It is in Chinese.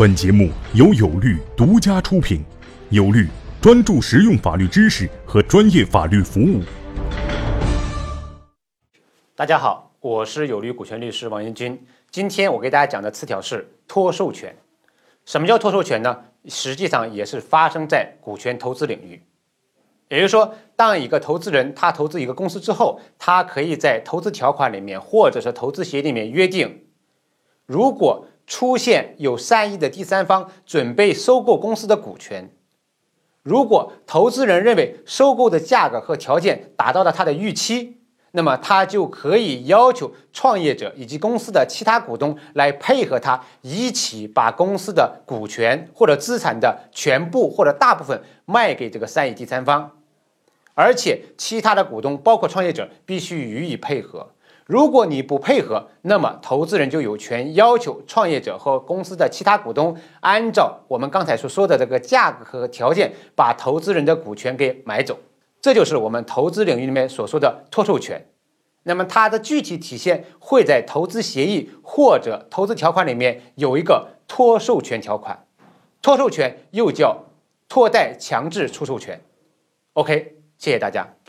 本节目由有律独家出品，有律专注实用法律知识和专业法律服务。大家好，我是有律股权律师王彦军。今天我给大家讲的词条是托授权。什么叫托授权呢？实际上也是发生在股权投资领域。也就是说，当一个投资人他投资一个公司之后，他可以在投资条款里面或者是投资协议里面约定，如果出现有善意的第三方准备收购公司的股权，如果投资人认为收购的价格和条件达到了他的预期，那么他就可以要求创业者以及公司的其他股东来配合他，一起把公司的股权或者资产的全部或者大部分卖给这个善意第三方，而且其他的股东包括创业者必须予以配合。如果你不配合，那么投资人就有权要求创业者和公司的其他股东按照我们刚才所说的这个价格和条件，把投资人的股权给买走。这就是我们投资领域里面所说的托授权。那么它的具体体现会在投资协议或者投资条款里面有一个托授权条款。托授权又叫托贷强制出售权。OK，谢谢大家。